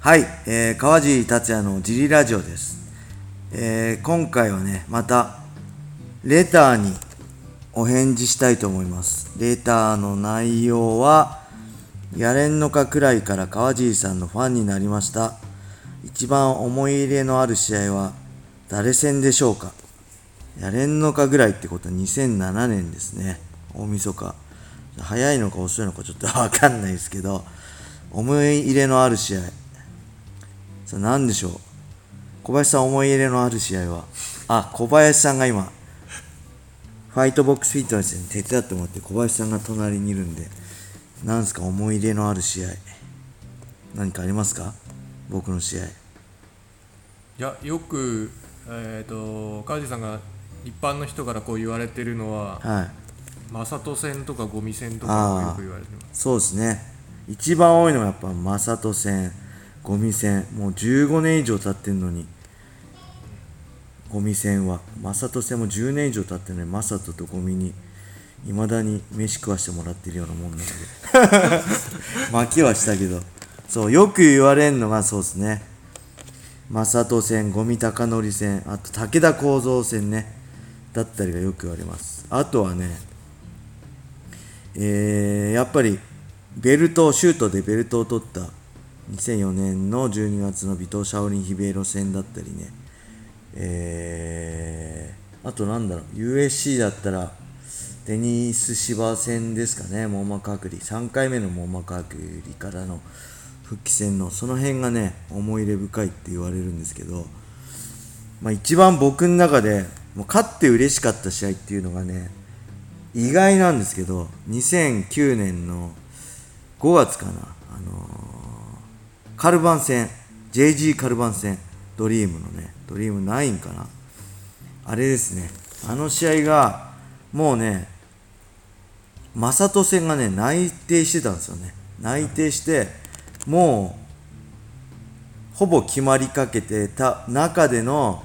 はい、えー、川尻達也のジリラジオです、えー今回はねまたレターにお返事したいと思います。レターの内容はやれんのかくらいから川尻さんのファンになりました。一番思い入れのある試合は誰戦でしょうか。やれんのかぐらいってことは2007年ですね。大晦日。早いのか遅いのかちょっとわかんないですけど思い入れのある試合。さあ何でしょう？小林さん思い入れのある試合は？あ小林さんが今ファイトボックスフィットネスに手伝ってもらって小林さんが隣にいるんで何すか思い入れのある試合？何かありますか？僕の試合。いやよく、えー、と川地さんが一般の人からこう言われてるのははい。正人戦とかゴミ戦とかよく言われてます。そうですね。一番多いのがやっぱ正人戦ゴミ戦もう15年以上経ってんのに。ゴミ戦は。正人戦も10年以上経ってるのに正人とゴミにいまだに飯食わしてもらってるようなもんなので。負けはしたけど。そうよく言われるのがそうですね。正人戦ゴミ高則戦あと武田幸三戦ね。だったりがよく言われます。あとはねえーやっぱりベルトシュートでベルトを取った2004年の12月のビト・シャオリン・ヒベイロ戦だったりね。えーあとなんだろう。USC だったらデニス芝戦ですかね。網膜剥離。3回目の網膜剥離からの復帰戦のその辺がね思い入れ深いって言われるんですけど。まあ、一番僕の中でもう勝って嬉しかった試合っていうのがね意外なんですけど2009年の5月かな、カルバン戦 JG カルバン戦ドリームのねドリーム9かな。あれですね。あの試合がもうね正人戦がね内定してたんですよね。内定してもうほぼ決まりかけてた中での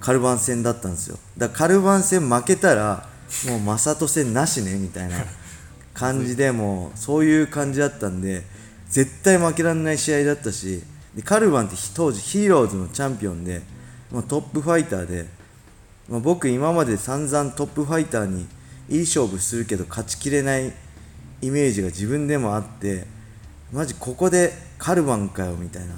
カルバン戦だったんですよ。だからカルバン戦負けたらもう正人戦なしねみたいな感じでもうそういう感じだったんで絶対負けられない試合だったしでカルバンって当時ヒーローズのチャンピオンで、まあ、トップファイターで、まあ、僕今まで散々トップファイターにいい勝負するけど勝ちきれないイメージが自分でもあってマジここでカルバンかよみたいな。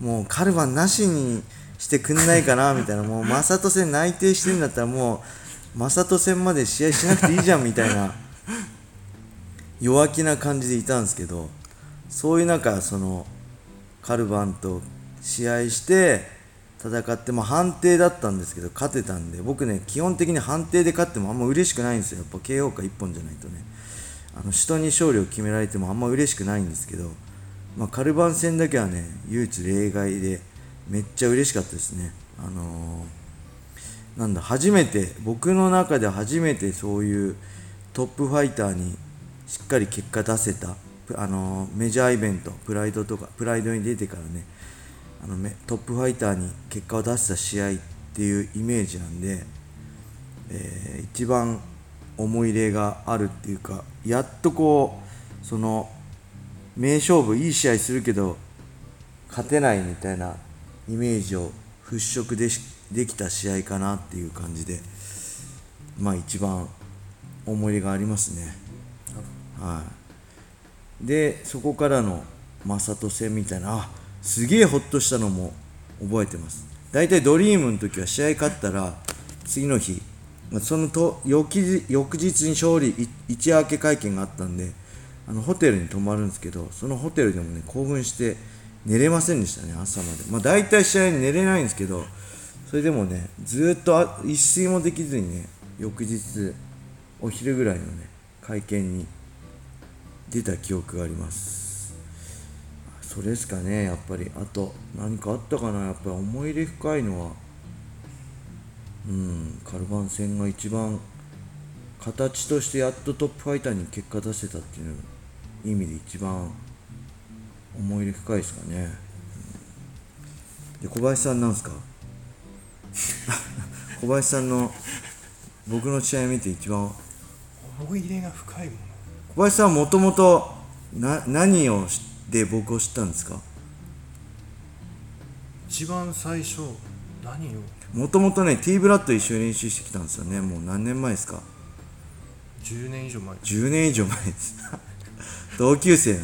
もうカルバンなしにしてくんないかな みたいな。もう正人戦内定してんだったらもう正人戦まで試合しなくていいじゃんみたいな。弱気な感じでいたんですけどそういう中そのカルバンと試合して戦ってまあ判定だったんですけど勝てたんで僕ね基本的に判定で勝ってもあんま嬉しくないんですよ。やっぱ KO か1本じゃないとね。あの人に勝利を決められてもあんま嬉しくないんですけど、まあ、カルバン戦だけはね唯一例外でめっちゃ嬉しかったですね。あのーなんだ初めて僕の中で初めてそういうトップファイターにしっかり結果出せた。あのメジャーイベントプライドとかプライドに出てからねあのめトップファイターに結果を出した試合っていうイメージなんで、えー一番思い入れがあるっていうかやっとこうその名勝負いい試合するけど勝てないみたいなイメージを払拭でしできた試合かなっていう感じでまあ一番思い入れがありますね。はい、でそこからの正人戦みたいなあすげえホッとしたのも覚えてます。大体ドリームの時は試合勝ったら次の日そのと翌日翌日に勝利一夜明け会見があったんであのホテルに泊まるんですけどそのホテルでもね興奮して寝れませんでしたね朝まで。まあ大体試合に寝れないんですけどそれでもねずっと一睡もできずにね翌日お昼ぐらいのね会見に出た記憶があります。それですかねやっぱりあと何かあったかな。やっぱり思い入れ深いのはうんカルバン戦が一番形としてやっとトップファイターに結果出せたっていう意味で一番思い入れ深いですかね、うんで小林さんなんですか？小林さんの僕の試合見て一番思い入れが深いもの小林さんはもともとな何を知って僕を知ったんですか？一番最初何を？もともとね T ブラッド一緒に練習してきたんですよね。もう何年前ですか？10年以上前。10年以上前です。同級生ね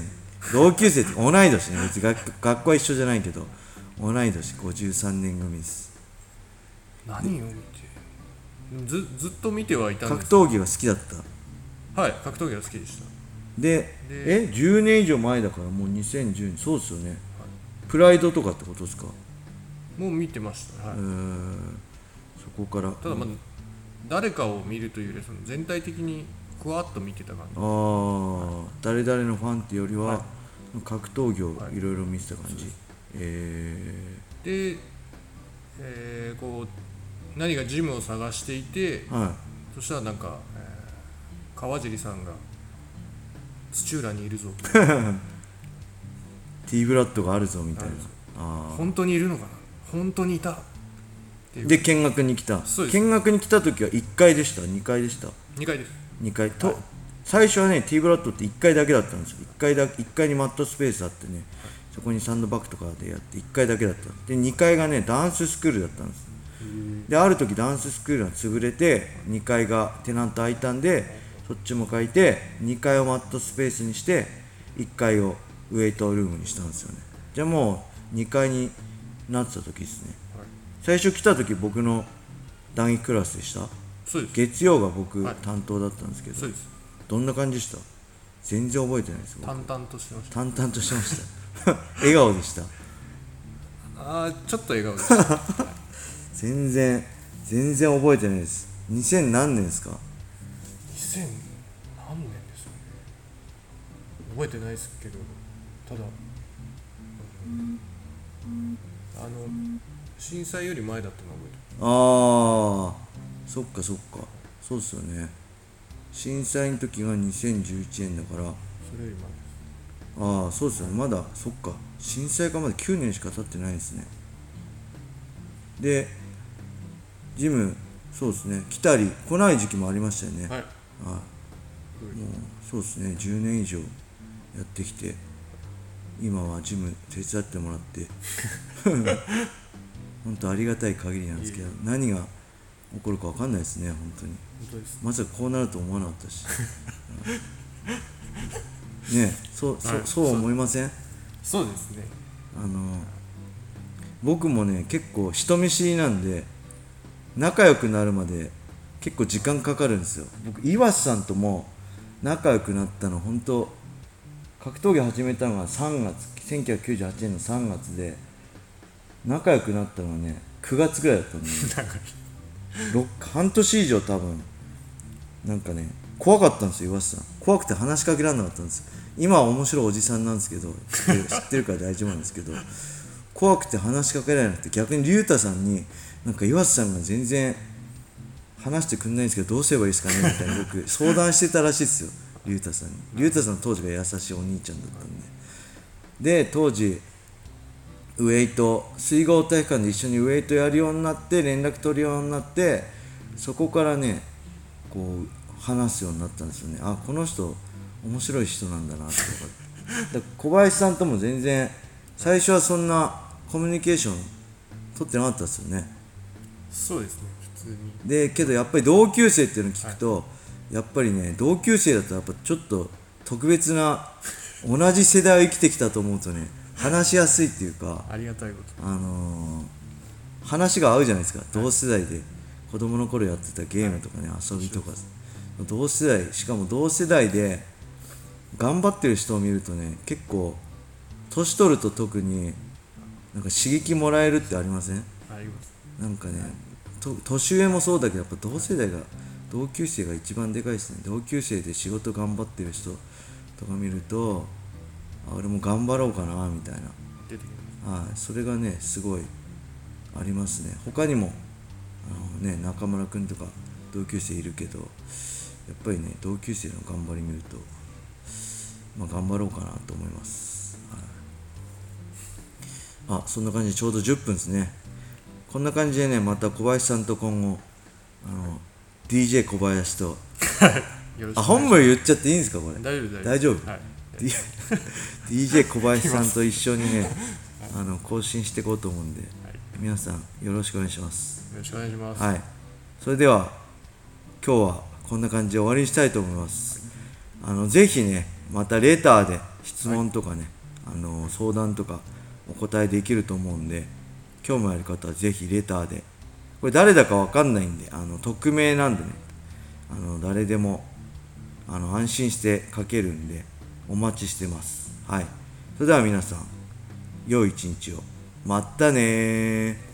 同級生って同い年ね。別に学学校は一緒じゃないけど同い年53年組です。何を見て？ずずっと見てはいたん格です闘技が好きだったはい格闘技が好きでした。ででえ10年以上前だからもう2010年そうですよね、プライドとかってことですか？もう見てました、はい。えー。そこから。ただまあ誰かを見るというよりその全体的にふわっと見てた感じ。ああ誰々のファンっていうよりは、はい。格闘技をはい。いろいろ見てた感じ、えで、えーこう何かジムを探していてー、はい。そしたらなんか、えー川尻さんが土浦にいるぞ。T ブラッドがあるぞみたいな。あ本当にいるのかな？本当にいた？で見学に来た。見学に来た時は1階でした？2階でした？2回です。2階と、最初はね T ブラッドって1階だけだったんですよ。1階だ1階にマットスペースあってね。そこにサンドバッグとかでやって1階だけだった。で2階がねダンススクールだったんです。である時ダンススクールが潰れて2階がテナント空いたんでそっちも借りて2階をマットスペースにして1階をウェイトルームにしたんですよね。じゃあもう2階になってた時ですね。はい。最初来た時僕の談義クラスでした？月曜が僕はい。担当だったんですけど、そうです。どんな感じでした？全然覚えてないです僕。淡々としてました。淡々としてました。笑顔でした。ああちょっと笑顔でした。全然全然覚えてないです。2000何年ですか？2000何年ですか？ね覚えてないですけどただ、うんあの震災より前だったのは覚えてああそっかそっか。そうですよね。震災の時が2011年だから。るそれより前です。ああそうですよね。まだそっか。震災からまだ9年しか経ってないですね。でジムそうですね。来たり来ない時期もありましたよね、はいはい。もうそうですね。10年以上やってきて今はジム手伝ってもらって 本当ありがたい限りなんですけど何が起こるか分かんないですね本当に。まさかこうなると思わなかったし。う んねえそうそうはいそう思いません？そうですね。あの僕もね結構人見知りなんで仲良くなるまで結構時間かかるんですよ。僕岩瀬さんとも仲良くなったの本当格闘技始めたのが3月1998年の3月で仲良くなったのはね9月ぐらいだったんでろ半年以上多分なんかね怖かったんですよ岩瀬さん。怖くて話しかけられなかったんです。今は面白いおじさんなんですけど知ってる知ってるから大丈夫なんですけど怖くて話しかけられなくて逆に竜太さんになんか岩瀬さんが全然話してくんないんですけどどうすればいいですかねみたいな僕相談してたらしいですよ。竜太さんに竜太さん当時が優しいお兄ちゃんだったんで。で当時ウェイト水郷体育館で一緒にウェイトやるようになって連絡取るようになってそこからねこう話すようになったんですよね。あこの人面白い人なんだなって分かだか小林さんとも全然最初はそんなコミュニケーション取ってなかったですよね。そうですね。でけどやっぱり同級生っていうのを聞くと、やっぱりね同級生だとやっぱちょっと特別な同じ世代を生きてきたと思うとね話しやすいっていうかありがたいこと。あのー話が合うじゃないですか。同世代で子供の頃やってたゲームとかね遊びとか。同世代しかも同世代で頑張ってる人を見るとね結構年取ると特になんか刺激もらえるってありません？あります。なんかねと年上もそうだけどやっぱ同世代が同級生が一番でかいですね同級生で仕事頑張ってる人とか見るとあ俺も頑張ろうかなみたいな出てきまはい、それがねすごいありますね。他にもあの、ね、中村君とか同級生いるけどやっぱりね同級生の頑張り見ると、まあ、頑張ろうかなと思います、はい、あそんな感じでちょうど10分ですねこんな感じでねまた小林さんと今後あの DJ 小林と。あ本名言っちゃっていいんですかこれ？大丈夫大丈夫？はい。DJ 小林さんと一緒にね あの更新していこうと思うんで、皆さんよろしくお願いします。よろしくお願いします、はい。それでは今日はこんな感じで終わりにしたいと思います。あのぜひねまたレターで質問とかね、あの相談とかお答えできると思うんで興味ある方はぜひレターで。これ誰だかわかんないんであの匿名なんでね。あの誰でもあの安心して書けるんでお待ちしてます。はい。それでは皆さん良い一日を。またねー。